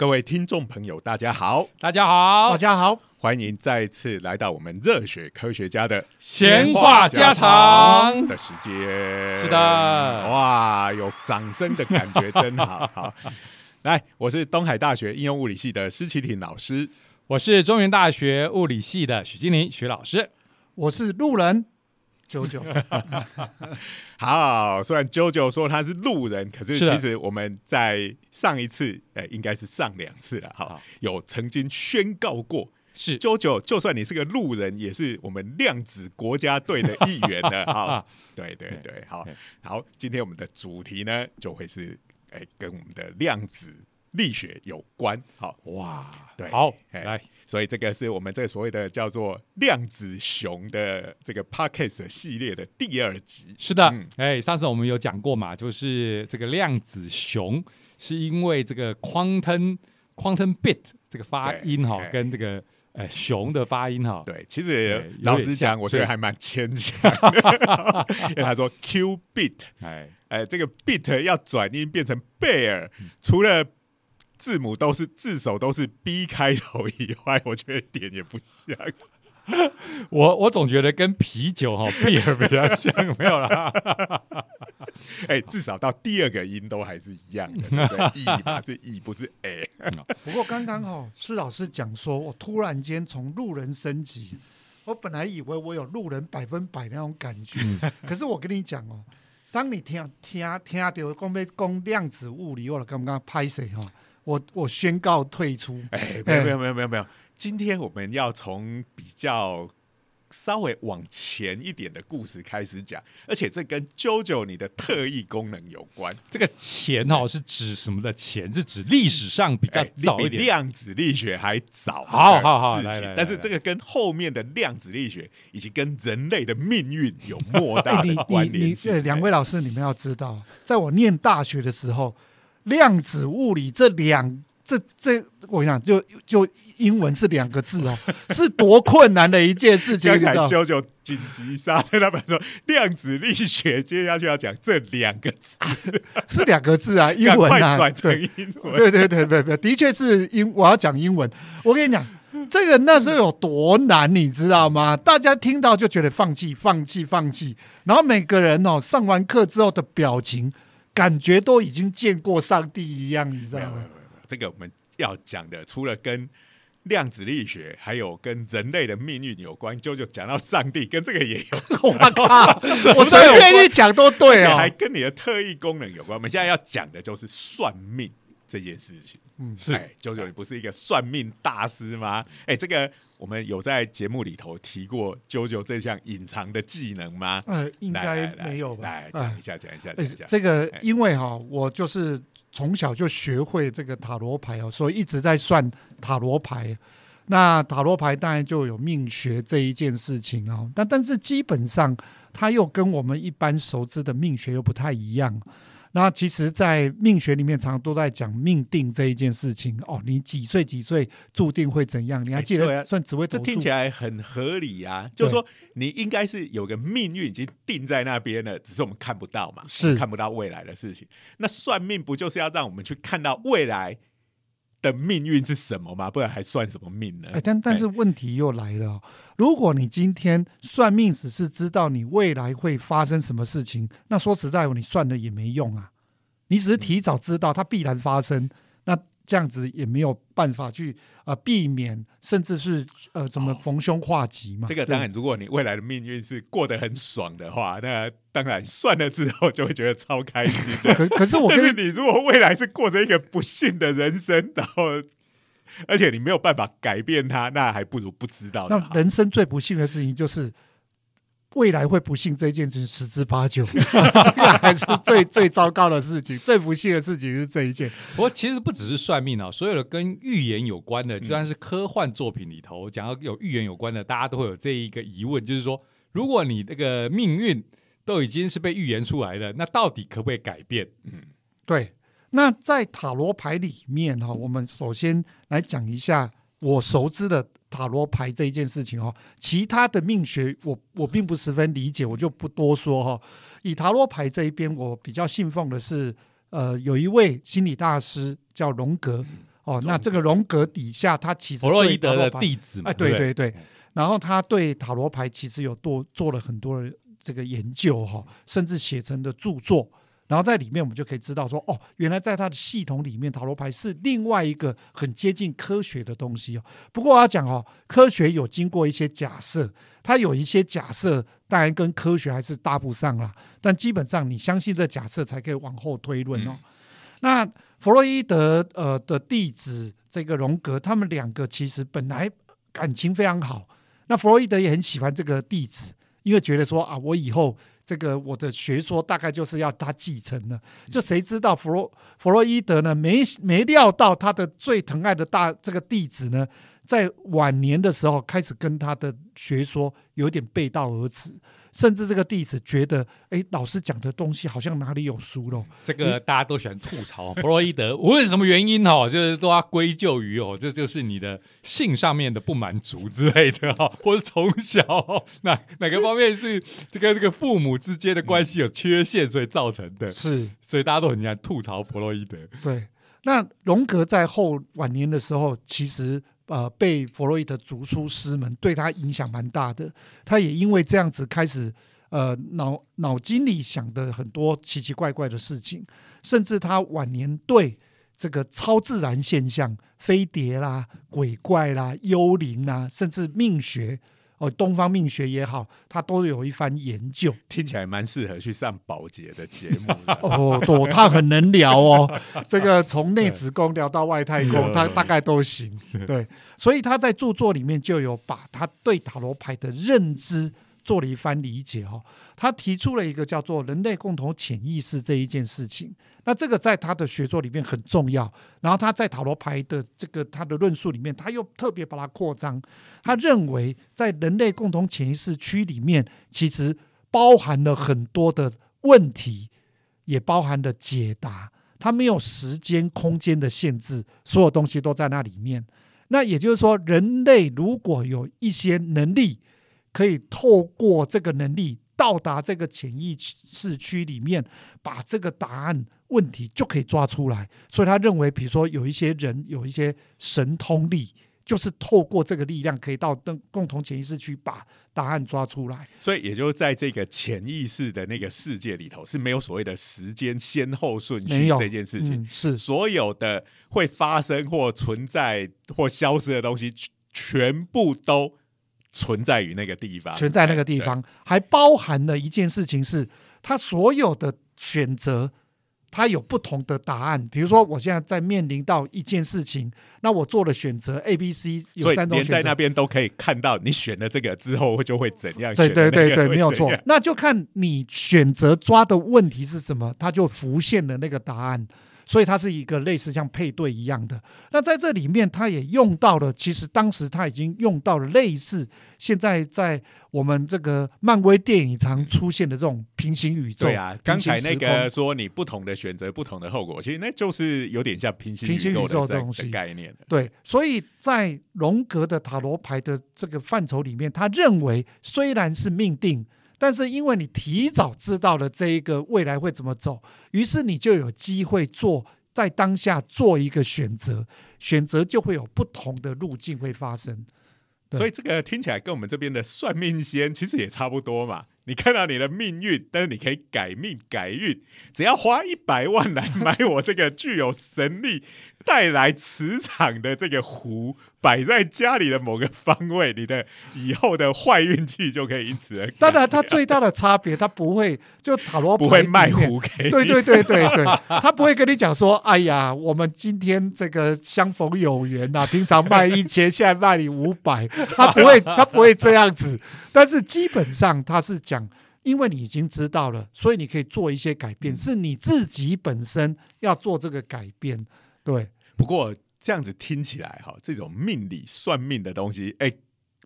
各位听众朋友，大家好，大家好，大家好，欢迎再次来到我们热血科学家的闲话家常。的时间。是的，哇，有掌声的感觉真好。好，来，我是东海大学应用物理系的施启廷老师，我是中原大学物理系的许金林许老师，我是路人九九。好，虽然九九说他是路人，可是其实我们在上一次，呃，应该是上两次了，哈好，有曾经宣告过。是九九，就算你是个路人，也是我们量子国家队的一员的 哈。对 对对，好好，今天我们的主题呢，就会是哎、跟我们的量子力学有关。好，哇，对，好，哎来，所以这个是我们这个所谓的叫做量子熊的这个 podcast 系列的第二集。是的。嗯，哎，上次我们有讲过嘛，就是这个量子熊，是因为这个 quantum quantum bit 这个发音哈对，跟这个呃熊的发音哈，对，其对实老实讲，我觉得还蛮牵强。的，因为他说 Q bit，哎，呃，这个 bit 要转音变成贝尔，除了字母都是字首都是 B 开头以外，我觉得一点也不像。我我总觉得跟啤酒哈 beer 比较像，没有啦，哎、至少到第二个音都还是一样的，对不对？e 嘛是 e，不是 a。不过刚刚哈，施老师讲说，我突然间从路人升级，我本来以为我有路人百分百那种感觉，可是我跟你讲哦，当你听听听到讲要讲量子物理，我刚刚拍谁哈，我我宣告退出。哎，没有没有没有没有没有，今天我们要从比较稍微往前一点的故事开始讲，而且这跟 JoJo 你的特异功能有关。这个钱哦是指什么的钱？是指历史上比较哎早一点。比量子力学还早的好好好事来来来情但是 这个跟后面的量子力学以及跟人类的命运有莫大的关你你联性。呃，两位老师，你们要知道，在我念大学的时候，量子物理这两这这，我想就就英文是两个字哦，是多困难的一件事情，刚才你知道？啾啾紧急刹车，他们说量子力学接下去要讲这两个字，是两个字啊，英文啊，快转成英文。对对对对对，的确是英，我要讲英文。我跟你讲，这个那时候有多难，你知道吗？大家听到就觉得放弃、放弃、放弃，然后每个人哦，上完课之后的表情，感觉都已经见过上帝一样，你知道吗？这个我们要讲的，除了跟量子力学，还有跟人类的命运有关，就就讲到上帝，跟这个也有我 靠，我随便你讲都对哦还。跟你的特异功能有关。我们现在要讲的就是算命这件事情。嗯是哎，九九，你不是一个算命大师吗？哎，这个我们有在节目里头提过九九这项隐藏的技能吗？呃，应该没有吧？来哎讲一下，讲一下，讲哎一下。这个哎因为哈、我就是从小就学会这个塔罗牌哦，所以一直在算塔罗牌。那塔罗牌当然就有命学这一件事情哦，但但是基本上它又跟我们一般熟知的命学又不太一样。那其实，在命学里面，常常都在讲命定这一件事情哦。你几岁几岁注定会怎样？你还记得算紫微斗数这听起？来很合理啊，就是说你应该是有个命运已经定在那边了，只是我们看不到嘛，是看不到未来的事情。那算命不就是要让我们去看到未来的命运是什么吗？不然还算什么命呢？哎，但但是问题又来了哦、如果你今天算命只是知道你未来会发生什么事情，那说实在，你算了也没用啊。你只是提早知道它必然发生，那这样子也没有办法去呃避免，甚至是呃怎么逢凶化吉嘛。对这个当然，如果你未来的命运是过得很爽的话，那当然算了之后就会觉得超开心的。可可是我但跟是你如果未来是过着一个不幸的人生，然后而且你没有办法改变它，那还不如不知道那。人生最不幸的事情就是。未来会不幸这一件事情十之八九，这个还是最最糟糕的事情。最不幸的事情是这一件。不过其实不只是算命啊，所有的跟预言有关的，就算是科幻作品里头讲到有预言有关的，大家都会有这一个疑问，就是说，如果你这个命运都已经是被预言出来的，那到底可不可以改变？嗯对，那在塔罗牌里面哈、我们首先来讲一下我熟知的塔罗牌这一件事情哈、其他的命学我我并不十分理解，我就不多说哈、以塔罗牌这一边，我比较信奉的是，呃，有一位心理大师叫荣格。哦，那这个荣格底下，他其实弗洛伊德的弟子嘛，哎，对不对对，然后他对塔罗牌其实有多做了很多的这个研究哈，甚至写成的著作。然后在里面我们就可以知道说，哦，原来在他的系统里面，塔罗牌是另外一个很接近科学的东西哦。不过我要讲哦，科学有经过一些假设，它有一些假设当然跟科学还是搭不上啦，但基本上你相信这假设才可以往后推论哦。那弗洛伊德呃的弟子这个荣格，他们两个其实本来感情非常好。那弗洛伊德也很喜欢这个弟子，因为觉得说啊，我以后这个我的学说大概就是要他继承的。就谁知道弗洛弗洛伊德呢？没没料到他的最疼爱的大这个弟子呢，在晚年的时候开始跟他的学说有点背道而驰，甚至这个弟子觉得，哎，老师讲的东西好像哪里有疏漏。这个大家都喜欢吐槽 弗洛伊德，无论什么原因哦，就是都要归咎于哦，这就是你的性上面的不满足之类的哈、哦，或者从小、哦、哪哪个方面是这个这个父母之间的关系有缺陷，所以造成的，是所以大家都很喜欢吐槽弗洛伊德。对。那荣格在后晚年的时候，其实呃被弗洛伊德逐出师门，对他影响蛮大的。他也因为这样子开始呃脑脑筋里想的很多奇奇怪怪的事情，甚至他晚年对这个超自然现象、飞碟啦、鬼怪啦、幽灵啦，甚至命学哦，东方命学也好，他都有一番研究。听起来蛮适合去上保洁的节目的。哦，对，他很能聊哦。这个从内子宫聊到外太空，他大概都行。对，所以他在著作里面就有把他对塔罗牌的认知做了一番理解哦。他提出了一个叫做人类共同潜意识这一件事情。那这个在他的学说里面很重要。然后他在塔罗牌的这个他的论述里面，他又特别把它扩张。他认为在人类共同潜意识区里面，其实包含了很多的问题。也包含了解答，它没有时间、空间的限制，所有东西都在那里面。那也就是说，人类如果有一些能力，可以透过这个能力到达这个潜意识区里面，把这个答案问题就可以抓出来。所以他认为，比如说有一些人有一些神通力。就是透过这个力量，可以到共共同潜意识去把答案抓出来。所以，也就在这个潜意识的那个世界里头，是没有所谓的时间先后顺序这件事情。嗯、是所有的会发生或存在或消失的东西，全部都存在于那个地方，存在那个地方，还包含了一件事情是，他所有的选择。他有不同的答案，比如说我现在在面临到一件事情，那我做了选择 A、B、C，有三种选择，在那边都可以看到你选了这个之后就会怎样。对对对对，没有错。那就看你选择抓的问题是什么，它就浮现了那个答案。所以它是一个类似像配对一样的。那在这里面，它也用到了，其实当时它已经用到了类似现在在我们这个漫威电影常出现的这种平行宇宙。对啊，刚才那个说你不同的选择，不同的后果，其实那就是有点像平行平行宇宙的东西概念。对，所以在荣格的塔罗牌的这个范畴里面，他认为虽然是命定。但是因为你提早知道了这一个未来会怎么走，于是你就有机会做在当下做一个选择，选择就会有不同的路径会发生。所以这个听起来跟我们这边的算命仙其实也差不多嘛。你看到你的命运，但是你可以改命改运，只要花一百万来买我这个具有神力。带来磁场的这个壶摆在家里的某个方位，你的以后的坏运气就可以因此而。当然，它最大的差别，它不会 就塔罗不会卖壶给你。对对对对对，他不会跟你讲说：“哎呀，我们今天这个相逢有缘呐，平常卖一千，现在卖你五百。”他不会，他不会这样子。但是基本上他是讲，因为你已经知道了，所以你可以做一些改变，是你自己本身要做这个改变。对，不过这样子听起来哈，这种命理算命的东西，哎，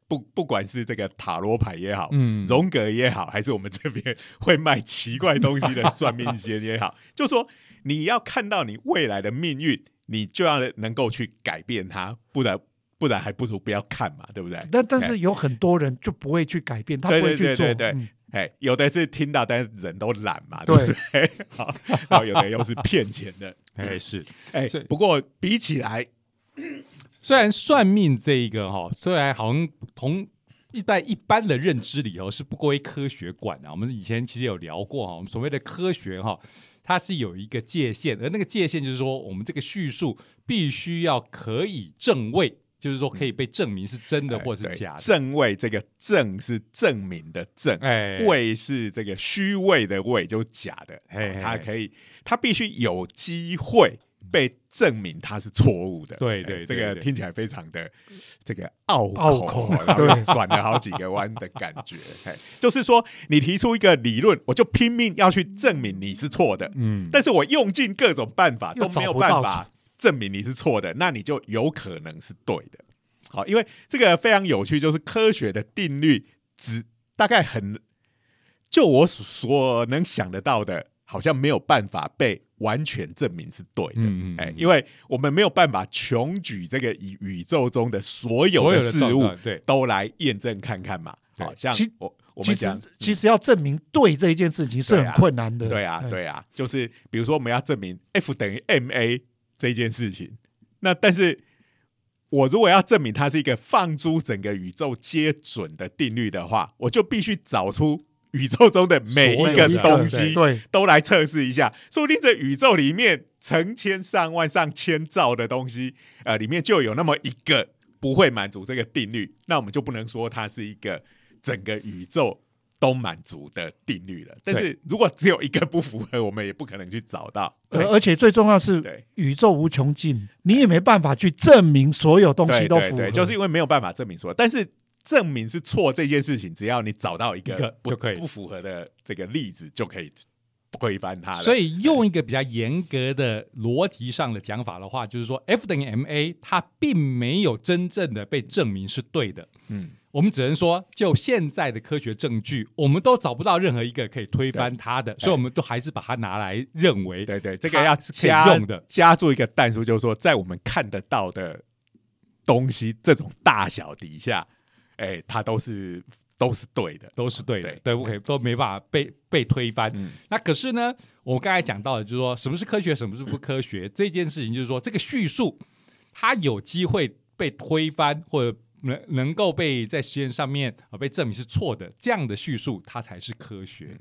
不不管是这个塔罗牌也好，嗯，荣格也好，还是我们这边 会卖奇怪东西的算命先也好，就说你要看到你未来的命运，你就要能够去改变它，不然不然还不如不要看嘛，对不对？但但是有很多人就不会去改变，他不会去做，对。哎，有的是听到，但是人都懒嘛，对不对？好，然后有的又是骗钱的，哎是，哎，不过比起来，虽然算命这一个哈，虽然好像同一般一般的认知里头是不归科学管的。我们以前其实有聊过哈，我们所谓的科学哈，它是有一个界限，而那个界限就是说，我们这个叙述必须要可以正位，就是说可以被证明是真的或是假的。正位这个正是证明的正，哎，位是这个虚位的位，就假的。哎它可以，它必须有机会。被证明他是错误的，对对，这个听起来非常的这个拗口，对，转了好几个弯的感觉。就是说，你提出一个理论，我就拼命要去证明你是错的，嗯，但是我用尽各种办法都没有办法证明你是错的，那你就有可能是对的。好，因为这个非常有趣，就是科学的定律，只大概很就我所能想得到的。好像没有办法被完全证明是对的，哎，因为我们没有办法穷举这个宇宇宙中的所有的事物，对，都来验证看看嘛。好像我我们讲，其实要证明对这一件事情是很困难的。对啊，对啊，就是比如说我们要证明 F 等于 ma 这件事情，那但是我如果要证明它是一个放诸整个宇宙皆准的定律的话，我就必须找出。宇宙中的每一个东西，对，都来测试一下。说不定这宇宙里面成千上万、上千兆的东西，呃，里面就有那么一个不会满足这个定律，那我们就不能说它是一个整个宇宙都满足的定律了。但是如果只有一个不符合，我们也不可能去找到。而而且最重要是，宇宙无穷尽，你也没办法去证明所有东西都符合，就是因为没有办法证明说，但是。证明是错这件事情，只要你找到一个就可以不符合的这个例子，就可以推翻它。所以用一个比较严格的逻辑上的讲法的话，就是说 F 等于 ma，它并没有真正的被证明是对的。嗯，我们只能说，就现在的科学证据，我们都找不到任何一个可以推翻它的，所以我们都还是把它拿来认为，对对，这个要加用的，加注一个但数，就是说，在我们看得到的东西这种大小底下。哎，它都是都是对的，都是对的，对。不可以都没办法被被推翻。那可是呢，我刚才讲到的，就是说什么是科学，什么是不科学 这件事情，就是说这个叙述它有机会被推翻，或者能能够被在实验上面啊被证明是错的，这样的叙述它才是科学。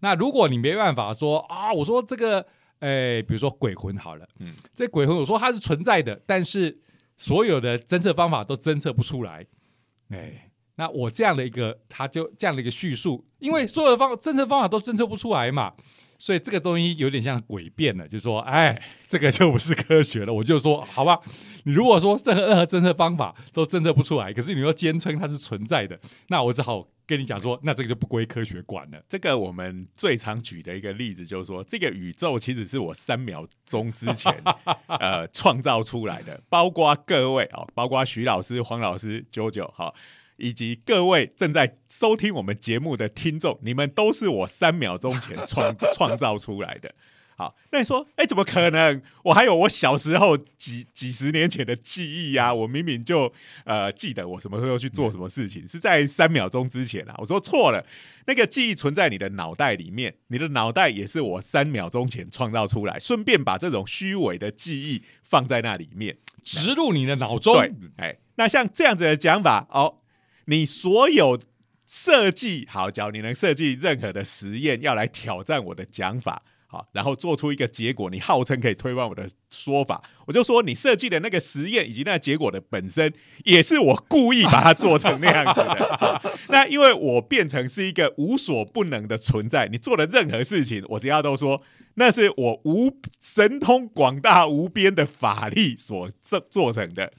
那如果你没办法说啊，我说这个，哎，比如说鬼魂好了，嗯，这鬼魂我说它是存在的，但是所有的侦测方法都侦测不出来。哎，那我这样的一个，他就这样的一个叙述，因为所有的方政策方法都侦测不出来嘛，所以这个东西有点像诡辩了，就说，哎，这个就不是科学了。我就说，好吧，你如果说任何任何侦测方法都侦测不出来，可是你又坚称它是存在的，那我只好跟你讲说，那这个就不归科学管了。这个我们最常举的一个例子就是说，这个宇宙其实是我三秒钟之前 呃创造出来的，包括各位啊，包括徐老师、黄老师、九九哈。以及各位正在收听我们节目的听众，你们都是我三秒钟前创 创造出来的。好，那你说，哎，怎么可能？我还有我小时候几 几十年前的记忆呀！我明明就呃记得我什么时候去做什么事情，是在三秒钟之前啊！我说错了，那个记忆存在你的脑袋里面，你的脑袋也是我三秒钟前创造出来，顺便把这种虚伪的记忆放在那里面，植入你的脑中。对，哎，那像这样子的讲法，哦。你所有设计好，只要你能设计任何的实验，要来挑战我的讲法，好，然后做出一个结果，你号称可以推翻我的说法，我就说你设计的那个实验以及那个结果的本身，也是我故意把它做成那样子的。那因为我变成是一个无所不能的存在，你做的任何事情，我只要都说那是我无神通广大无边的法力所做做成的，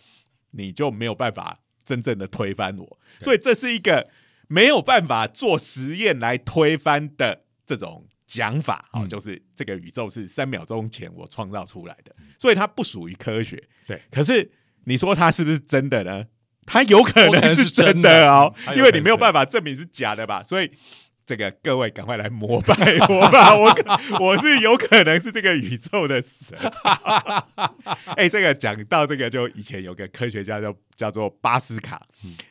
你就没有办法。真正的推翻我，所以这是一个没有办法做实验来推翻的这种讲法啊，就是这个宇宙是三秒钟前我创造出来的，所以它不属于科学。对，可是你说它是不是真的呢？它有可能是真的哦，因为你没有办法证明是假的吧，所以。这个各位赶快来膜拜我吧！我我是有可能是这个宇宙的神。哎，这个讲到这个，就以前有个科学家叫叫做巴斯卡，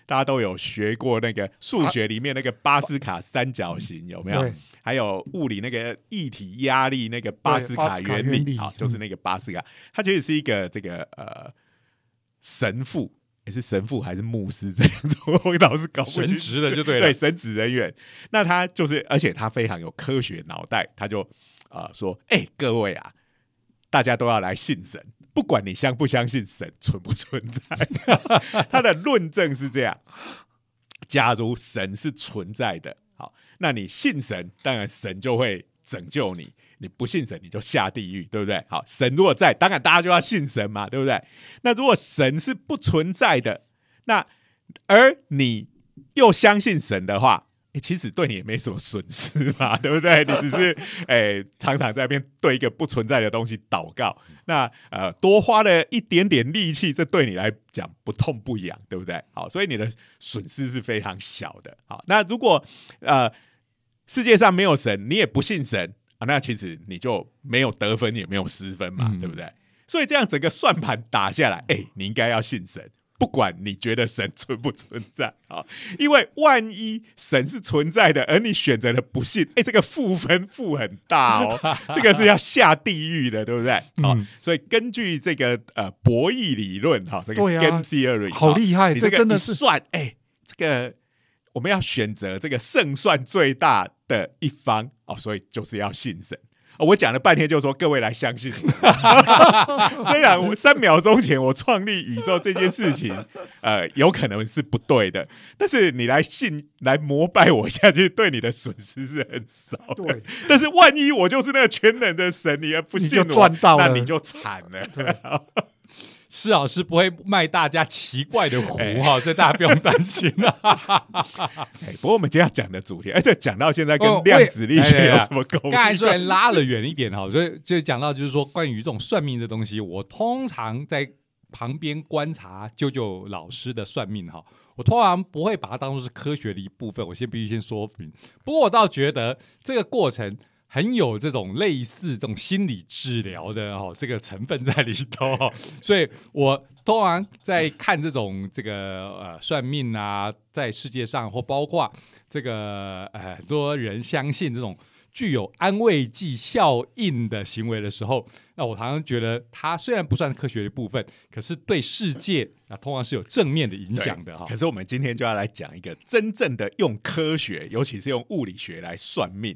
大家都有学过那个数学里面那个巴斯卡三角形有没有？还有物理那个一体压力那个巴斯卡原理啊，就是那个巴斯卡，他其实是一个这个呃神父，也是神父还是牧师这样子，我倒是搞不神清职的就对了。对，神职人员，那他就是，而且他非常有科学脑袋，他就啊、呃说，哎、各位啊，大家都要来信神，不管你相不相信神存不存在，他的论证是这样：假如神是存在的，好，那你信神，当然神就会拯救你；你不信神，你就下地狱，对不对？好，神如果在，当然大家就要信神嘛，对不对？那如果神是不存在的，那而你又相信神的话，诶其实对你也没什么损失嘛，对不对？你只是诶、常常在那边对一个不存在的东西祷告，那呃多花了一点点力气，这对你来讲不痛不痒，对不对？好，所以你的损失是非常小的。好，那如果呃世界上没有神，你也不信神啊，那其实你就没有得分，也没有失分嘛，嗯对不对？所以这样整个算盘打下来，哎、你应该要信神，不管你觉得神存不存在啊，因为万一神是存在的，而你选择了不信，哎、这个负分负很大哦，这个是要下地狱的，对不对？好、嗯所以根据这个呃博弈理论哈，这个 game theory 好厉害你这个真的是算，哎、这个我们要选择这个胜算最大的一方哦，所以就是要信神。哦我讲了半天，就说各位来相信我。虽然我三秒钟前我创立宇宙这件事情，呃，有可能是不对的，但是你来信来膜拜我下去，对你的损失是很少的。对，但是万一我就是那个全能的神，你而不信我，赚到了那你就惨了。施老师不会卖大家奇怪的壶哎哈，所以大家不用担心啊。哎，不过我们今天要讲的主题，而且讲到现在跟哦量子力学有什么关系？刚才虽然拉了远一点哈，所以就讲到就是说关于这种算命的东西，我通常在旁边观察舅舅老师的算命哈，我通常不会把它当做是科学的一部分，我先必须先说明。不过我倒觉得这个过程。很有这种类似这种心理治疗的哦，这个成分在里头、哦，所以我通常在看这种这个呃算命啊，在世界上或包括这个呃很多人相信这种具有安慰剂效应的行为的时候，那我常常觉得它虽然不算科学的部分，可是对世界啊通常是有正面的影响的哈、可是我们今天就要来讲一个真正的用科学，尤其是用物理学来算命。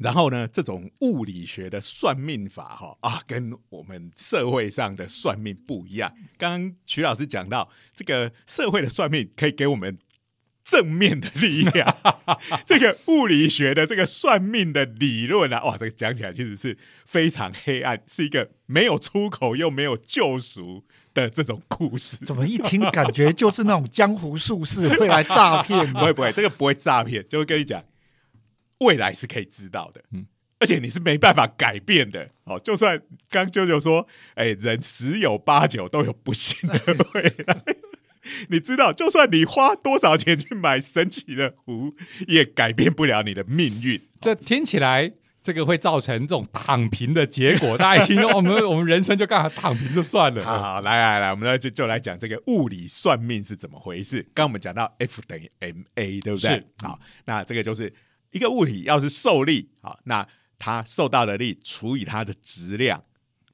然后呢，这种物理学的算命法，哈啊，跟我们社会上的算命不一样。刚刚徐老师讲到，这个社会的算命可以给我们正面的力量，这个物理学的这个算命的理论啊，哇，这个讲起来其实是非常黑暗，是一个没有出口又没有救赎的这种故事。怎么一听感觉就是那种江湖术士会来诈骗 不？会不会，这个不会诈骗，就会跟你讲，未来是可以知道的，嗯嗯，而且你是没办法改变的。哦，就算刚舅舅说，哎、人十有八九都有不幸的未来。你知道，就算你花多少钱去买神奇的壶，也改变不了你的命运。这听起来这个会造成这种躺平的结果，大家一听我们 我们人生就干嘛躺平就算了。好好，来来来，我们来就就来讲这个物理算命是怎么回事。刚刚我们讲到 F 等于 ma，对不对是？好，那这个就是一个物体要是受力，啊，那它受到的力除以它的质量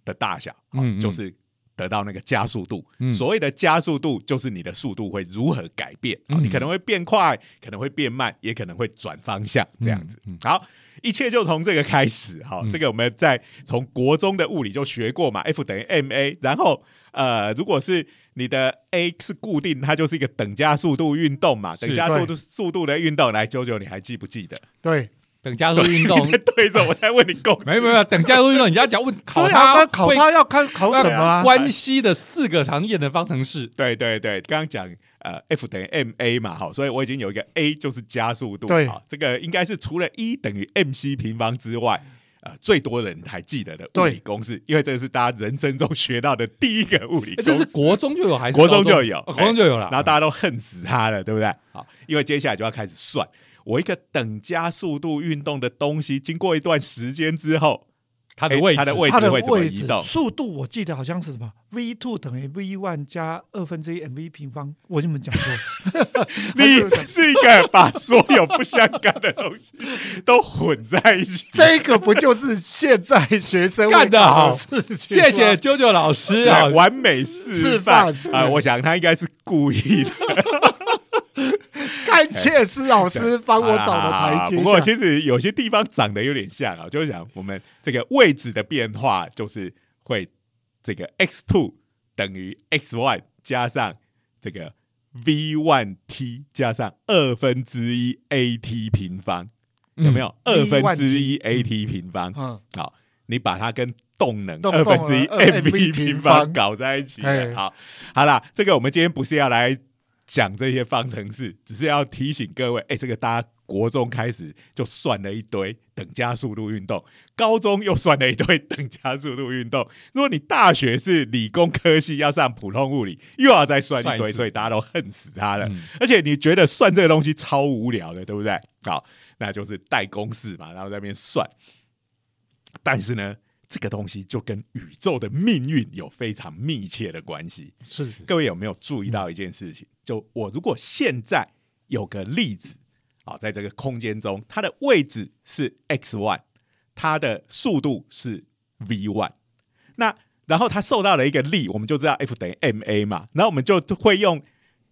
的大小，好嗯嗯。就是得到那个加速度。嗯所谓的加速度，就是你的速度会如何改变。你可能会变快，可能会变慢，也可能会转方向，这样子。嗯好，一切就从这个开始。好，嗯这个我们在从国中的物理就学过嘛，F 等于 ma，然后呃，如果是你的 a 是固定，它就是一个等加速度运动嘛，等加速度速度的运动。来，九九，你还记不记得？对，等加速运动你，在对着我才问你公式。没有没有，等加速运动，你要讲问考他考会他要看考什么啊？关系的四个常见的方程式。对对对，刚刚讲呃 F 等于 ma 嘛，好，所以我已经有一个 a 就是加速度，对好，这个应该是除了 E 等于 mc 平方之外。呃，最多人还记得的物理公式，因为这个是大家人生中学到的第一个物理诶公式。这是国中就有还是国中就有哦国中就有了。然后大家都恨死他了，对不对？好，因为接下来就要开始算，我一个等加速度运动的东西，经过一段时间之后，它的位置，它的位它的置会怎么移动？速度，我记得好像是什么 v two 等于 v one 加二分之一 mv 平方，我 有没有讲过？你这是一个把所有不相干的东西都混在一起。这个不就是现在学生干的好事情吗？谢谢啾啾老师啊，，完美示示范啊！我想他应该是故意的，感谢施老师帮我找的台阶不过。其实有些地方长得有点像啊，就是讲我们这个位置的变化，就是会这个 x two 等于 x one 加上这个 v one t 加上二分之一 a t 平方，有没有？二分之一 a t 平方，嗯，好，你把它跟动能二分之一 mv 平方搞在一起。好，好啦，这个我们今天不是要来讲这些方程式，只是要提醒各位，哎、这个大家国中开始就算了一堆等加速度运动，高中又算了一堆等加速度运动。如果你大学是理工科系，要上普通物理，又要再算一堆，所以大家都恨死他了。嗯而且你觉得算这个东西超无聊的，对不对？好，那就是代公式嘛，然后在那边算。但是呢，这个东西就跟宇宙的命运有非常密切的关系。是各位有没有注意到一件事情？就我如果现在有个粒子啊，在这个空间中，它的位置是 x one，它的速度是 v one，那然后它受到了一个力，我们就知道 F 等于 ma 嘛，然后我们就会用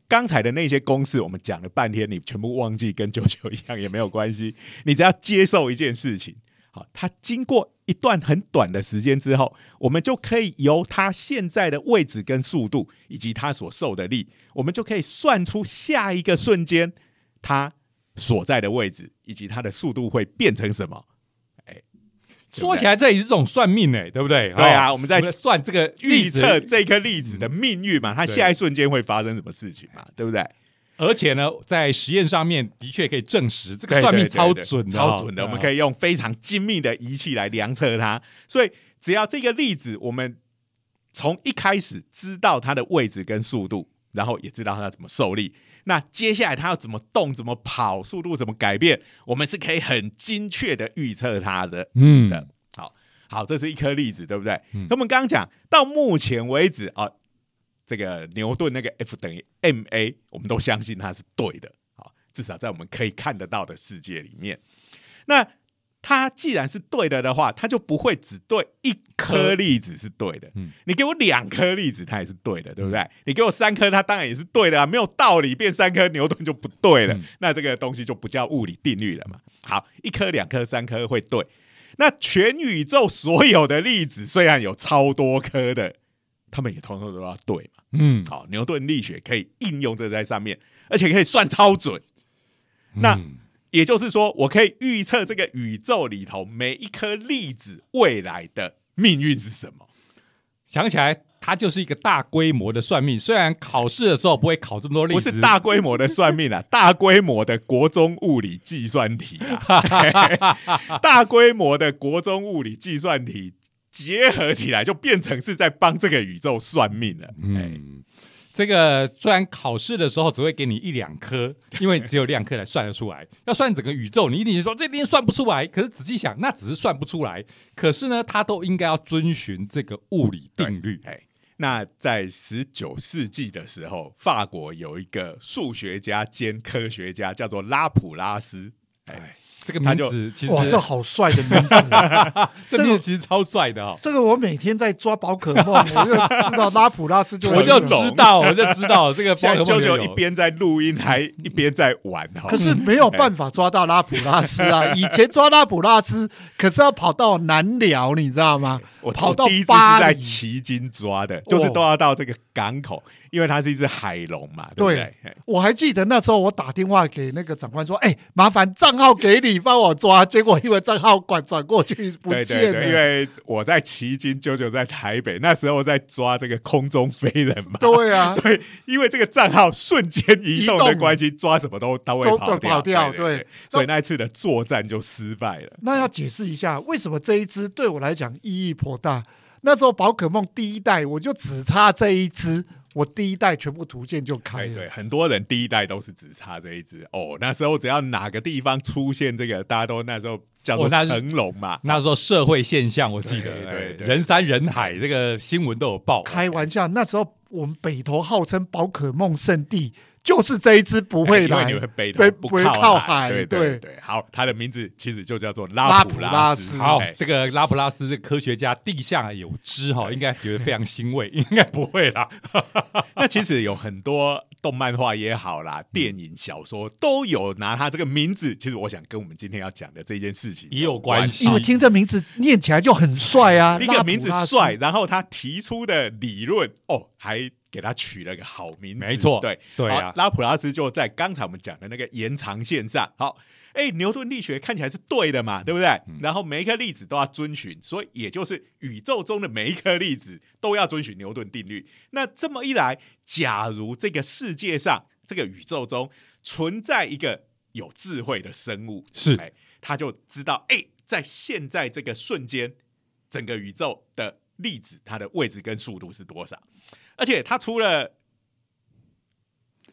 刚才的那些公式，我们讲了半天，你全部忘记跟九九一样也没有关系，你只要接受一件事情。好，它经过一段很短的时间之后，我们就可以由它现在的位置跟速度，以及它所受的力，我们就可以算出下一个瞬间它所在的位置以及它的速度会变成什么。哎，说起来这也是种算命哎，对不对？对啊哦我们在算 这个预测这颗粒子的命运嘛，它下一瞬间会发生什么事情嘛，对不对？而且呢，在实验上面的确可以证实这个算命超准的，超准的，哦我们可以用非常精密的仪器来量测它。所以只要这个粒子，我们从一开始知道它的位置跟速度，然后也知道它怎么受力，那接下来它要怎么动、怎么跑、速度怎么改变，我们是可以很精确的预测它的。嗯的好好，这是一颗粒子，对不对？我们刚刚讲到目前为止啊，这个牛顿那个 F 等于 ma，我们都相信它是对的。好，至少在我们可以看得到的世界里面，那它既然是对的的话，它就不会只对一颗粒子是对的。嗯你给我两颗粒子，它也是对的，对不对？你给我三颗，它当然也是对的啊，没有道理变三颗，牛顿就不对了。嗯那这个东西就不叫物理定律了嘛。好，一颗、两颗、三颗会对。那全宇宙所有的粒子虽然有超多颗的，它们也通通都要对嘛。嗯，好，牛顿力学可以应用这在上面，而且可以算超准。那嗯也就是说，我可以预测这个宇宙里头每一颗粒子未来的命运是什么。想起来，它就是一个大规模的算命。虽然考试的时候不会考这么多例子，不是 大规模的算命啊，大规模的国中物理计算题啊，大规模的国中物理计算题结合起来，就变成是在帮这个宇宙算命了。嗯，嗯，这个虽然考试的时候只会给你一两颗，因为只有两颗才算得出来。要算整个宇宙，你一定说这一定算不出来。可是仔细想，那只是算不出来。可是呢，它都应该要遵循这个物理定律。哎，那在十九世纪的时候，法国有一个数学家兼科学家，叫做拉普拉斯。哎，这个名字其实哇，这好帅的名字啊！这名字其实超帅的哦。这个我每天在抓宝可梦，我就知道拉普拉斯就我就知道，我就知道这个现可梦就有啾啾一边在录音，还一边在玩哈。可是没有办法抓到拉普拉斯啊！以前抓拉普拉斯，可是要跑到南寮，你知道吗？我跑到我第一次是巴黎，在旗津抓的，就是都要到这个港口，因为它是一只海龙嘛，对不对？哎我还记得那时候我打电话给那个长官说：“哎、麻烦账号给你帮我抓。”结果因为账号管转过去不对见了。对对，因为我在旗津，九九在台北，那时候在抓这个空中飞人嘛，对啊，所以因为这个账号瞬间移动的关系，抓什么都都会都跑掉对对对，所以那一次的作战就失败了。那要解释一下，为什么这一只对我来讲意义颇大？那时候宝可梦第一代，我就只差这一只，我第一代全部图鉴就开了。对对，很多人第一代都是只差这一只哦。那时候只要哪个地方出现这个，大家都那时候叫做成龙嘛。那时候社会现象，我记得，对人山人海，这个新闻都有报。开玩笑，那时候我们北投号称宝可梦圣地。就是这一只不会来，因为北北不靠海，对对对。好，它的名字其实就叫做拉普拉斯。好，这个拉普拉斯这科学家地下有知哈，应该觉得非常欣慰，应该不会啦。那其实有很多动漫画也好啦，电影、小说都有拿他这个名字。其实我想跟我们今天要讲的这件事情也有关系，因为听这名字念起来就很帅啊。一个名字帅，然后他提出的理论哦还。给他取了个好名字，没错，对对啊。拉普拉斯就在刚才我们讲的那个延长线上，好，哎，牛顿力学看起来是对的嘛，对不对？然后每一颗粒子都要遵循，所以也就是宇宙中的每一颗粒子都要遵循牛顿定律。那这么一来，假如这个世界上这个宇宙中存在一个有智慧的生物，是，哎，他就知道，哎，在现在这个瞬间，整个宇宙的粒子它的位置跟速度是多少？而且它除了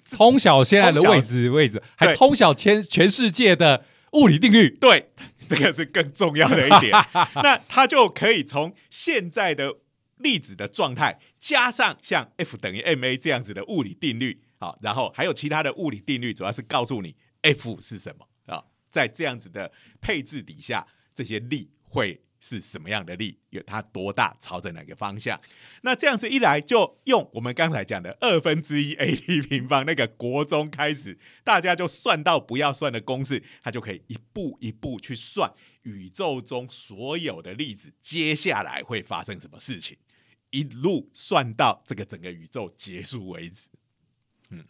通晓现在的位置位置，还通晓全全世界的物理定律。对，这个是更重要的一点。那他就可以从现在的粒子的状态，加上像 F 等于 ma 这样子的物理定律，好，然后还有其他的物理定律，主要是告诉你 F 是什么啊？在这样子的配置底下，这些力会。是什么样的力？有它多大？朝着哪个方向？那这样子一来，就用我们刚才讲的二分之一 AT 平方那个国中开始，大家就算到不要算的公式，它就可以一步一步去算宇宙中所有的粒子接下来会发生什么事情，一路算到这个整个宇宙结束为止。嗯，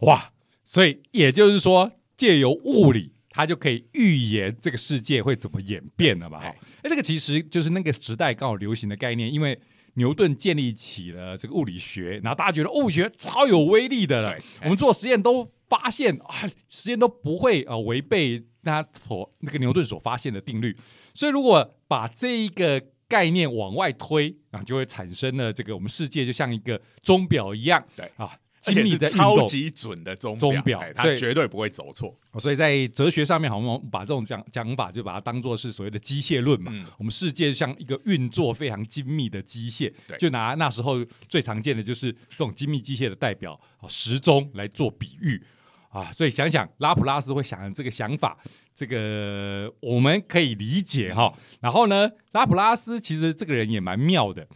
哇！所以也就是说，借由物理。他就可以预言这个世界会怎么演变了嘛？哈，哎，这个其实就是那个时代刚好流行的概念，因为牛顿建立起了这个物理学，然后大家觉得物理学超有威力的了，我们做实验都发现啊，实验都不会呃违背他所那个牛顿所发现的定律，所以如果把这一个概念往外推啊，就会产生了这个我们世界就像一个钟表一样，对啊。而且是超级准的钟钟表，它绝对不会走错。所以在哲学上面，好像把这种讲讲法，就把它当做是所谓的机械论嘛。我们世界像一个运作非常精密的机械，就拿那时候最常见的就是这种精密机械的代表时钟来做比喻啊。所以想想拉普拉斯会想这个想法，这个我们可以理解哈。然后呢，拉普拉斯其实这个人也蛮妙的。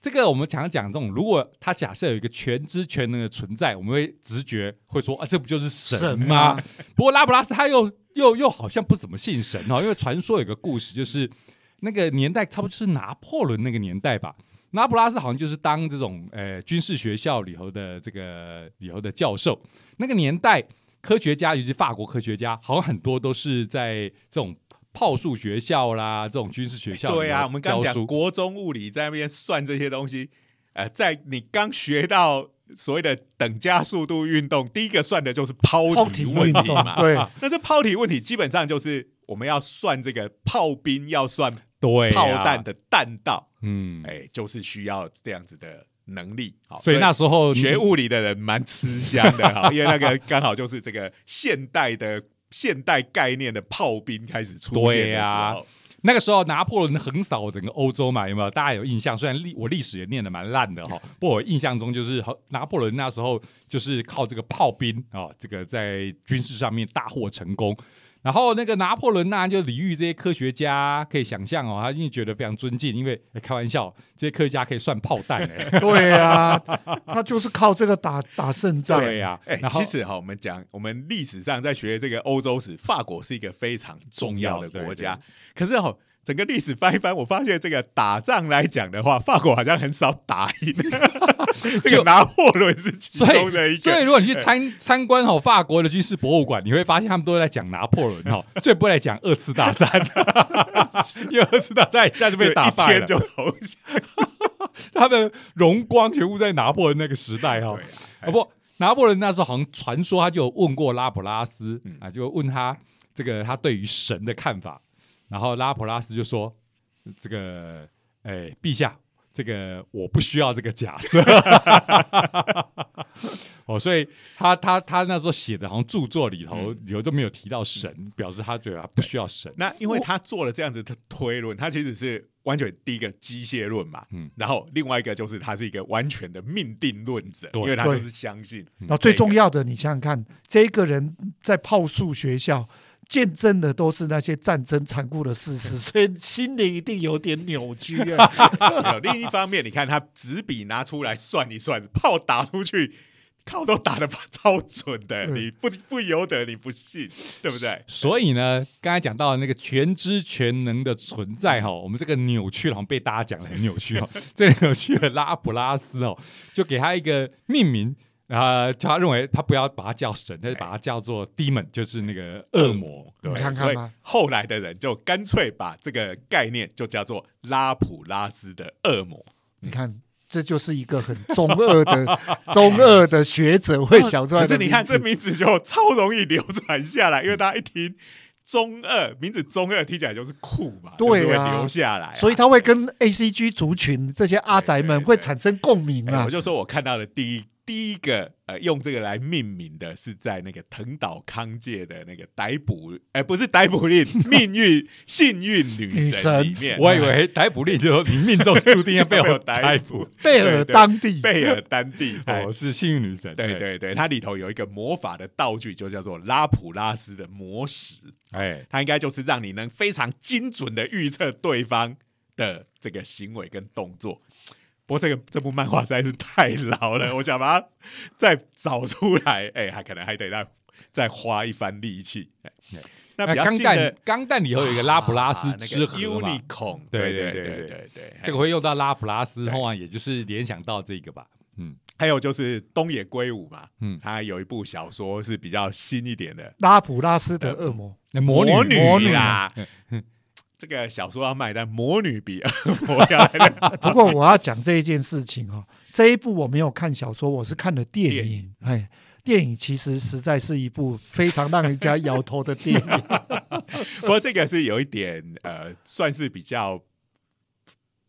这个我们常讲这种，如果他假设有一个全知全能的存在，我们会直觉会说啊，这不就是神吗？不过拉普拉斯他又又又好像不怎么信神哦，因为传说有个故事，就是那个年代差不多就是拿破仑那个年代吧。拉普拉斯好像就是当这种呃军事学校里头的这个里头的教授。那个年代科学家，尤其法国科学家，好像很多都是在这种。炮术学校啦，这种军事学校，对啊，我们刚讲国中物理在那边算这些东西，呃，在你刚学到所谓的等加速度运动，第一个算的就是抛体问题嘛，对，那这抛体问题基本上就是我们要算这个炮兵要算对炮弹的弹道，嗯，哎，就是需要这样子的能力，好，所以那时候学物理的人蛮吃香的哈，因为那个刚好就是这个现代的。现代概念的炮兵开始出现的时候，那个时候拿破仑横扫整个欧洲嘛，有没有？大家有印象？虽然历我历史也念的蛮烂的哈，不过我印象中就是拿破仑那时候就是靠这个炮兵啊，这个在军事上面大获成功。然后那个拿破仑呢，就礼遇这些科学家，可以想象哦，他一定觉得非常尊敬，因为开玩笑，这些科学家可以算炮弹哎，对呀，他就是靠这个打打胜仗，对呀。哎，其实哈，我们讲我们历史上在学这个欧洲史，法国是一个非常重要的国家，可是哈。整个历史翻一翻，我发现这个打仗来讲的话，法国好像很少打赢。这个拿破仑是其中的一个。所以，如果你去参参观哈法国的军事博物馆，你会发现他们都在讲拿破仑哈，最不会讲二次大战。因为二次大战一下就被打败了，就投降。他的荣光全部在拿破仑那个时代哈。啊不，拿破仑那时候好像传说，他就问过拉普拉斯啊，就问他这个他对于神的看法。然后拉普拉斯就说：“这个，哎，陛下，这个我不需要这个假设。哦，所以他他他那时候写的，好像著作里头里头都没有提到神，表示他觉得不需要神。那因为他做了这样子的推论，他其实是完全第一个机械论嘛，嗯，然后另外一个就是他是一个完全的命定论者，因为他就是相信。那最重要的，你想想看，这个人在炮术学校。见证的都是那些战争残酷的事实，所以心灵一定有点扭曲啊。另一方面，你看他纸笔拿出来算一算，炮打出去，靠都打的超准的，你不不由得你不信，对不对？所以呢，刚才讲到那个全知全能的存在哈，我们这个扭曲好像被大家讲的很扭曲哈，这扭曲的拉普拉斯哦，就给他一个命名。然后他认为他不要把它叫神，他就把它叫做 demon，就是那个恶魔。对看看吧，后来的人就干脆把这个概念就叫做拉普拉斯的恶魔。你看，这就是一个很中二的中二的学者会想出来的。可是你看这名字就超容易流传下来，因为大家一听中二名字，中二听起来就是酷嘛，对啊，留下来，所以他会跟 A C G 族群这些阿宅们会产生共鸣啊。我就说我看到的第一。第一个呃用这个来命名的是在那个藤岛康介的那个逮捕，哎，不是逮捕令，命运幸运女神里面，我以为逮捕令就你命中注定要被我逮捕。贝尔当地，贝尔当地，哦，是幸运女神。对对对，它里头有一个魔法的道具，就叫做拉普拉斯的魔石。哎，它应该就是让你能非常精准的预测对方的这个行为跟动作。不过这个这部漫画实在是太老了，我想把它再找出来，哎，还可能还得再再花一番力气。那钢弹钢弹里头有一个拉普拉斯之盒嘛？对对对对对，这个会用到拉普拉斯，后来也就是联想到这个吧。嗯，还有就是东野圭吾嘛，嗯，他有一部小说是比较新一点的，拉普拉斯的恶魔。魔女魔女啦。这个小说要卖，但魔女比魔要来的。不过我要讲这一件事情哦，这一部我没有看小说，我是看了电影。哎，电影其实实在是一部非常让人家摇头的电影。不过这个是有一点呃，算是比较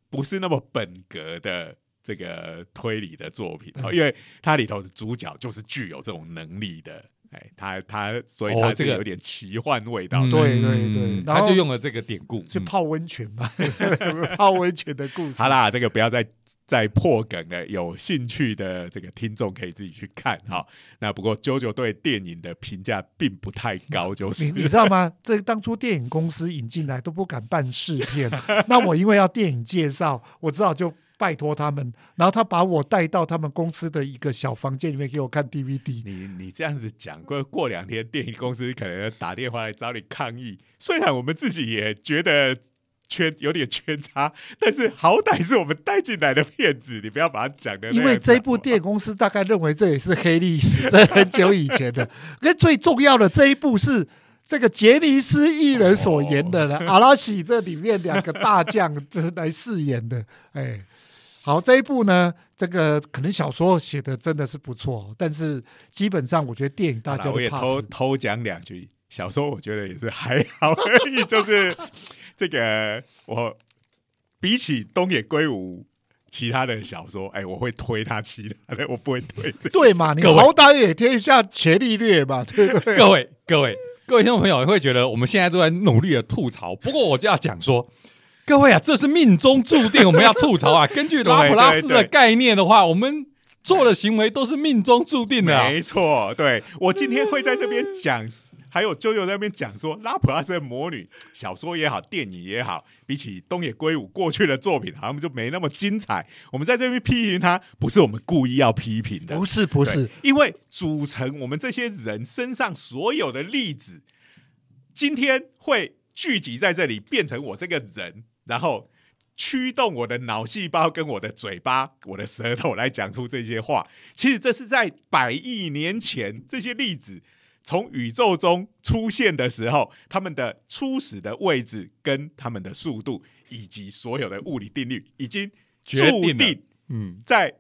不是那么本格的这个推理的作品因为它里头的主角就是具有这种能力的。哎，他他，所以他这个有点奇幻味道。对对对，他就用了这个典故，去泡温泉嘛，泡温泉的故事。好啦，这个不要再再破梗了，有兴趣的这个听众可以自己去看哈。那不过九九对电影的评价并不太高，就是你你知道吗？这当初电影公司引进来都不敢办试片，那我因为要电影介绍，我只好就。拜托他们，然后他把我带到他们公司的一个小房间里面给我看 DVD。你你这样子讲过，过两天电影公司可能打电话来找你抗议。虽然我们自己也觉得缺有点缺差，但是好歹是我们带进来的片子，你不要把它讲的。因为这部电影公司大概认为这也是黑历史，在很久以前的。那最重要的这一部是这个杰尼斯艺人所演的了，阿拉西这里面两个大将来饰演的，哎。好，这一部呢，这个可能小说写的真的是不错，但是基本上我觉得电影大家我也偷偷讲两句，小说我觉得也是还好而已，就是这个我比起东野圭吾其他的小说，哎，我会推他其他的，我不会推。对嘛？你好歹也天下权力略嘛，对不对？各位各位各位听众朋友会觉得我们现在都在努力的吐槽，不过我就要讲说。各位啊，这是命中注定，我们要吐槽啊！根据拉普拉斯的概念的话，我们做的行为都是命中注定的。没错，对我今天会在这边讲，还有舅舅在那边讲说，拉普拉斯的魔女小说也好，电影也好，比起东野圭吾过去的作品，好像就没那么精彩。我们在这边批评他，不是我们故意要批评的，不是不是，因为组成我们这些人身上所有的例子，今天会聚集在这里，变成我这个人。然后驱动我的脑细胞跟我的嘴巴、我的舌头来讲出这些话。其实这是在百亿年前，这些粒子从宇宙中出现的时候，它们的初始的位置、跟它们的速度，以及所有的物理定律，已经注定。嗯，在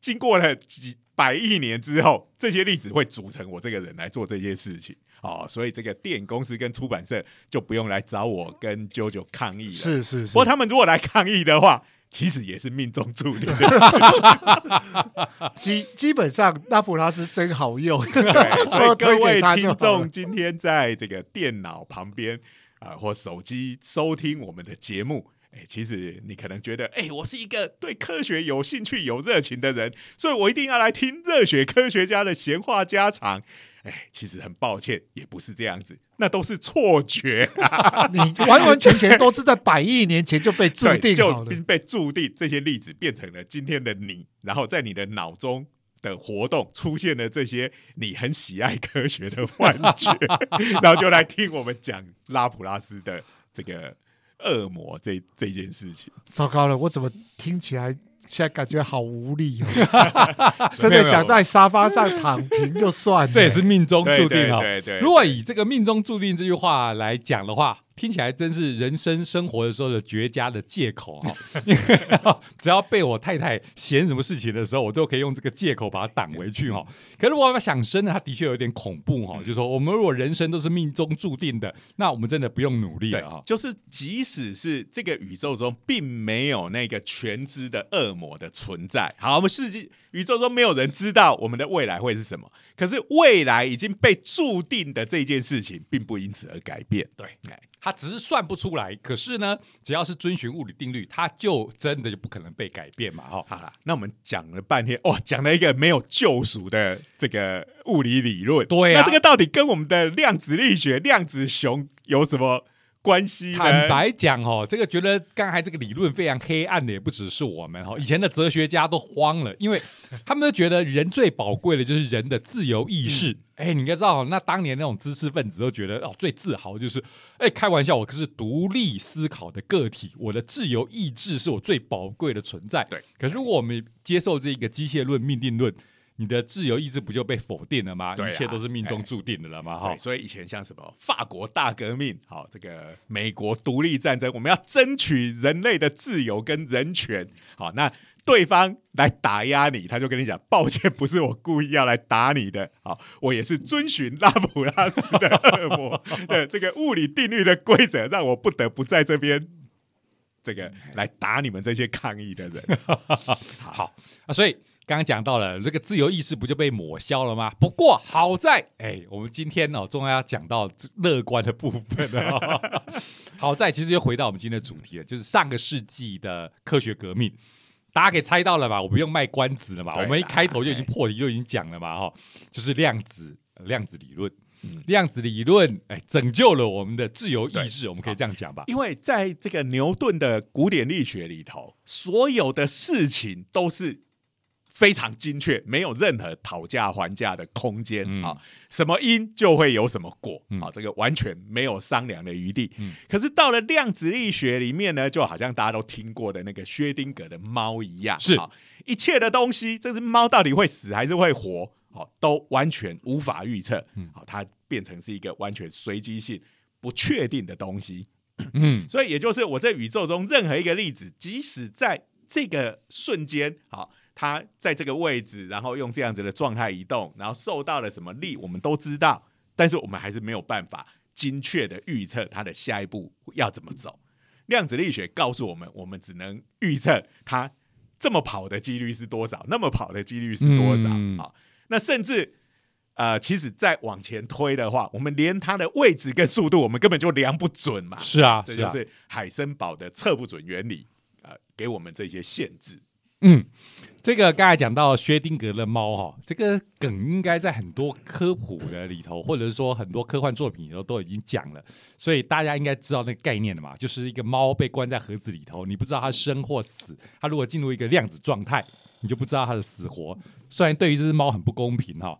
经过了几百亿年之后，这些粒子会组成我这个人来做这些事情。哦，所以这个电影公司跟出版社就不用来找我跟啾啾抗议了。是是是。不过他们如果来抗议的话，其实也是命中注定。基基本上，拉普拉斯真好用。所以各位听众，今天在这个电脑旁边啊，或手机收听我们的节目，哎，其实你可能觉得，哎，我是一个对科学有兴趣、有热情的人，所以我一定要来听热血科学家的闲话家常。哎，其实很抱歉，也不是这样子，那都是错觉。你完完全全都是在百亿年前就被注定就被注定这些粒子变成了今天的你，然后在你的脑中的活动出现了这些你很喜爱科学的幻觉，然后就来听我们讲拉普拉斯的这个恶魔这这件事情。糟糕了，我怎么听起来？现在感觉好无力哦，真的想在沙发上躺平就算了。这也是命中注定啊！对对，如果以这个命中注定这句话来讲的话。听起来真是人生生活的时候的绝佳的借口哈！只要被我太太嫌什么事情的时候，我都可以用这个借口把它挡回去哈。可是我要想生呢，它的确有点恐怖哈。就是说，我们如果人生都是命中注定的，那我们真的不用努力了哈。就是即使是这个宇宙中并没有那个全知的恶魔的存在，好，我们世界宇宙中没有人知道我们的未来会是什么。可是未来已经被注定的这件事情，并不因此而改变。对，它只是算不出来，可是呢，只要是遵循物理定律，它就真的就不可能被改变嘛！哈，好了，那我们讲了半天，哦，讲了一个没有救赎的这个物理理论，对啊，那这个到底跟我们的量子力学、量子熊有什么？关系坦白讲哦，这个觉得刚才这个理论非常黑暗的也不只是我们哦，以前的哲学家都慌了，因为他们都觉得人最宝贵的就是人的自由意识。哎，你应该知道，那当年那种知识分子都觉得哦，最自豪就是哎，开玩笑，我可是独立思考的个体，我的自由意志是我最宝贵的存在。对，可是如果我们接受这个机械论、命定论。你的自由意志不就被否定了吗？一切都是命中注定的了吗？哈，所以以前像什么法国大革命，好，这个美国独立战争，我们要争取人类的自由跟人权，好，那对方来打压你，他就跟你讲，抱歉，不是我故意要来打你的，好，我也是遵循拉普拉斯的恶魔 的这个物理定律的规则，让我不得不在这边这个来打你们这些抗议的人。好啊，所以。刚刚讲到了这个自由意识不就被抹消了吗？不过好在，哎，我们今天哦，终于要讲到乐观的部分了。好在，其实又回到我们今天的主题了，就是上个世纪的科学革命，大家可以猜到了吧？我不用卖关子了嘛，我们一开头就已经破题就已经讲了嘛，哈，就是量子量子理论，量子理论，哎，拯救了我们的自由意志，我们可以这样讲吧？因为在这个牛顿的古典力学里头，所有的事情都是。非常精确，没有任何讨价还价的空间啊！什么因就会有什么果啊！这个完全没有商量的余地。可是到了量子力学里面呢，就好像大家都听过的那个薛定谔的猫一样，是啊，一切的东西，这只猫到底会死还是会活，哦，都完全无法预测。好，它变成是一个完全随机性、不确定的东西。嗯，所以也就是我在宇宙中任何一个粒子，即使在这个瞬间，好。它在这个位置，然后用这样子的状态移动，然后受到了什么力，我们都知道，但是我们还是没有办法精确的预测它的下一步要怎么走。量子力学告诉我们，我们只能预测它这么跑的几率是多少，那么跑的几率是多少啊？那甚至呃，其实再往前推的话，我们连它的位置跟速度，我们根本就量不准嘛。是啊，这就是海森堡的测不准原理呃，给我们这些限制。嗯。这个刚才讲到薛定谔的猫哈，这个梗应该在很多科普的里头，或者是说很多科幻作品里头都已经讲了，所以大家应该知道那个概念了嘛，就是一个猫被关在盒子里头，你不知道它生或死，它如果进入一个量子状态，你就不知道它的死活。虽然对于这只猫很不公平哈，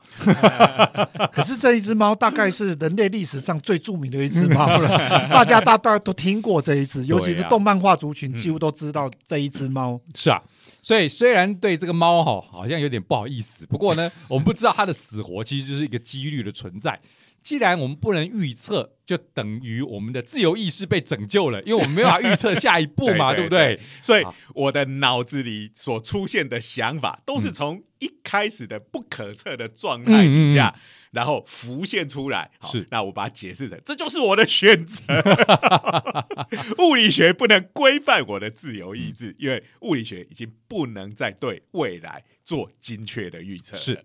可是这一只猫大概是人类历史上最著名的一只猫了，大家大大都听过这一只，尤其是动漫画族群几乎都知道这一只猫。是啊。所以虽然对这个猫哈好像有点不好意思，不过呢，我们不知道它的死活其实就是一个几率的存在。既然我们不能预测，就等于我们的自由意识被拯救了，因为我们没法预测下一步嘛，对不对？所以我的脑子里所出现的想法，都是从一开始的不可测的状态底下。然后浮现出来。是，那我把它解释成，这就是我的选择。物理学不能规范我的自由意志，因为物理学已经不能再对未来做精确的预测。是。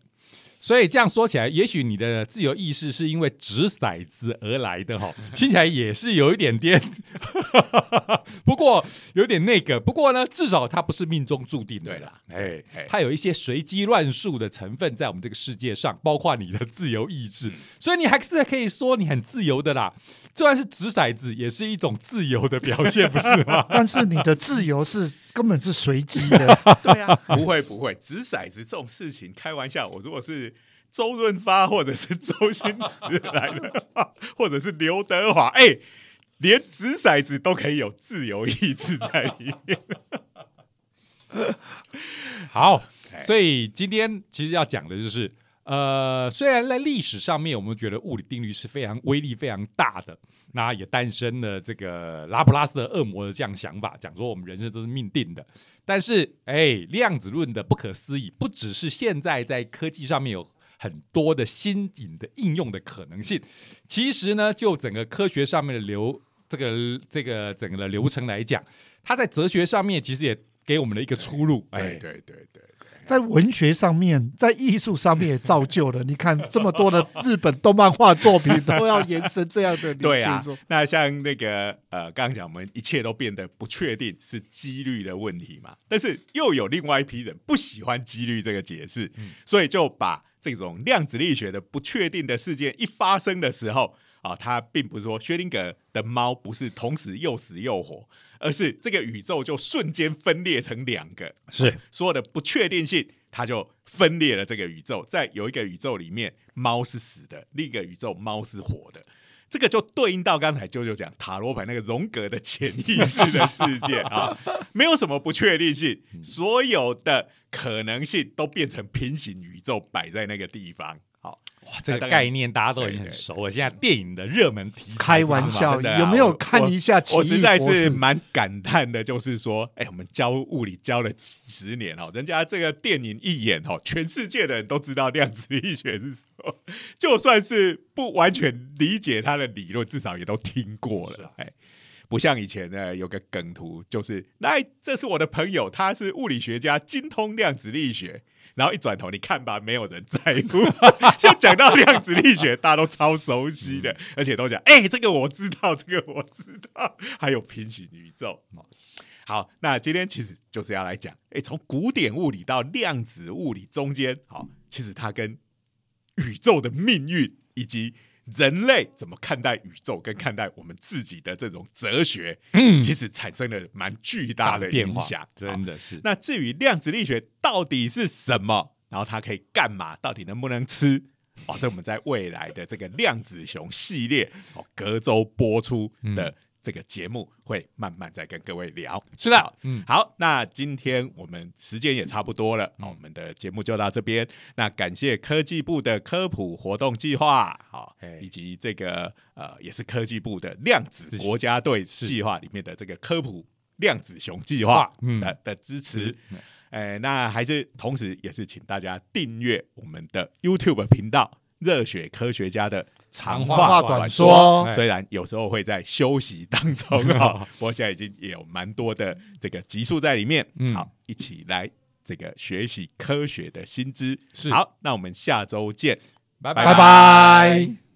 所以这样说起来，也许你的自由意识是因为掷骰子而来的哈，听起来也是有一点点，不过有点那个。不过呢，至少它不是命中注定的啦。哎，它有一些随机乱数的成分在我们这个世界上，包括你的自由意志。所以你还是可以说你很自由的啦。就算是掷骰子，也是一种自由的表现，不是吗？但是你的自由是根本是随机的。对啊，不会不会，掷骰子这种事情，开玩笑。我如果是周润发，或者是周星驰来的，或者是刘德华，哎，连掷骰子都可以有自由意志在里面。好，所以今天其实要讲的就是。呃，虽然在历史上面，我们觉得物理定律是非常威力非常大的，那也诞生了这个拉普拉斯的恶魔的这样想法，讲说我们人生都是命定的。但是，哎，量子论的不可思议，不只是现在在科技上面有很多的新颖的应用的可能性，其实呢，就整个科学上面的流这个这个整个的流程来讲，它在哲学上面其实也给我们了一个出路。对对对对。在文学上面，在艺术上面也造就了。你看这么多的日本动漫画作品，都要延伸这样的。对啊，那像那个呃，刚刚讲我们一切都变得不确定，是几率的问题嘛？但是又有另外一批人不喜欢几率这个解释，所以就把这种量子力学的不确定的事件一发生的时候。啊，它并不是说薛定谔的猫不是同时又死又活，而是这个宇宙就瞬间分裂成两个，是所有的不确定性，它就分裂了这个宇宙。在有一个宇宙里面，猫是死的；另一个宇宙，猫是活的。这个就对应到刚才舅舅讲塔罗牌那个荣格的潜意识的世界啊，没有什么不确定性，所有的可能性都变成平行宇宙摆在那个地方。哇，这个概念大家都已经很熟了。现在电影的热门题，开玩笑，有没有看一下？我实在是蛮感叹的，就是说，哎，我们教物理教了几十年哦，人家这个电影一演哦，全世界的人都知道量子力学是什么，就算是不完全理解他的理论，至少也都听过了。哎，不像以前呢，有个梗图，就是来，这是我的朋友，他是物理学家，精通量子力学。然后一转头，你看吧，没有人在乎。像讲到量子力学，大家都超熟悉的，而且都讲，哎，这个我知道，这个我知道。还有平行宇宙。好，那今天其实就是要来讲，哎，从古典物理到量子物理中间，好，其实它跟宇宙的命运以及。人类怎么看待宇宙，跟看待我们自己的这种哲学，嗯，其实产生了蛮巨大的影响，真的是。那至于量子力学到底是什么，然后它可以干嘛，到底能不能吃？哦，这我们在未来的这个量子熊系列哦，隔周播出的。这个节目会慢慢再跟各位聊，是的，嗯，好，那今天我们时间也差不多了，那我们的节目就到这边。那感谢科技部的科普活动计划，好，以及这个呃，也是科技部的量子国家队计划里面的这个科普量子熊计划的的支持。哎，那还是同时也是请大家订阅我们的 YouTube 频道“热血科学家”的。长话短说，虽然有时候会在休息当中 哈，不过现在已经有蛮多的这个集数在里面。好，一起来这个学习科学的新知。好，那我们下周见，拜拜拜拜。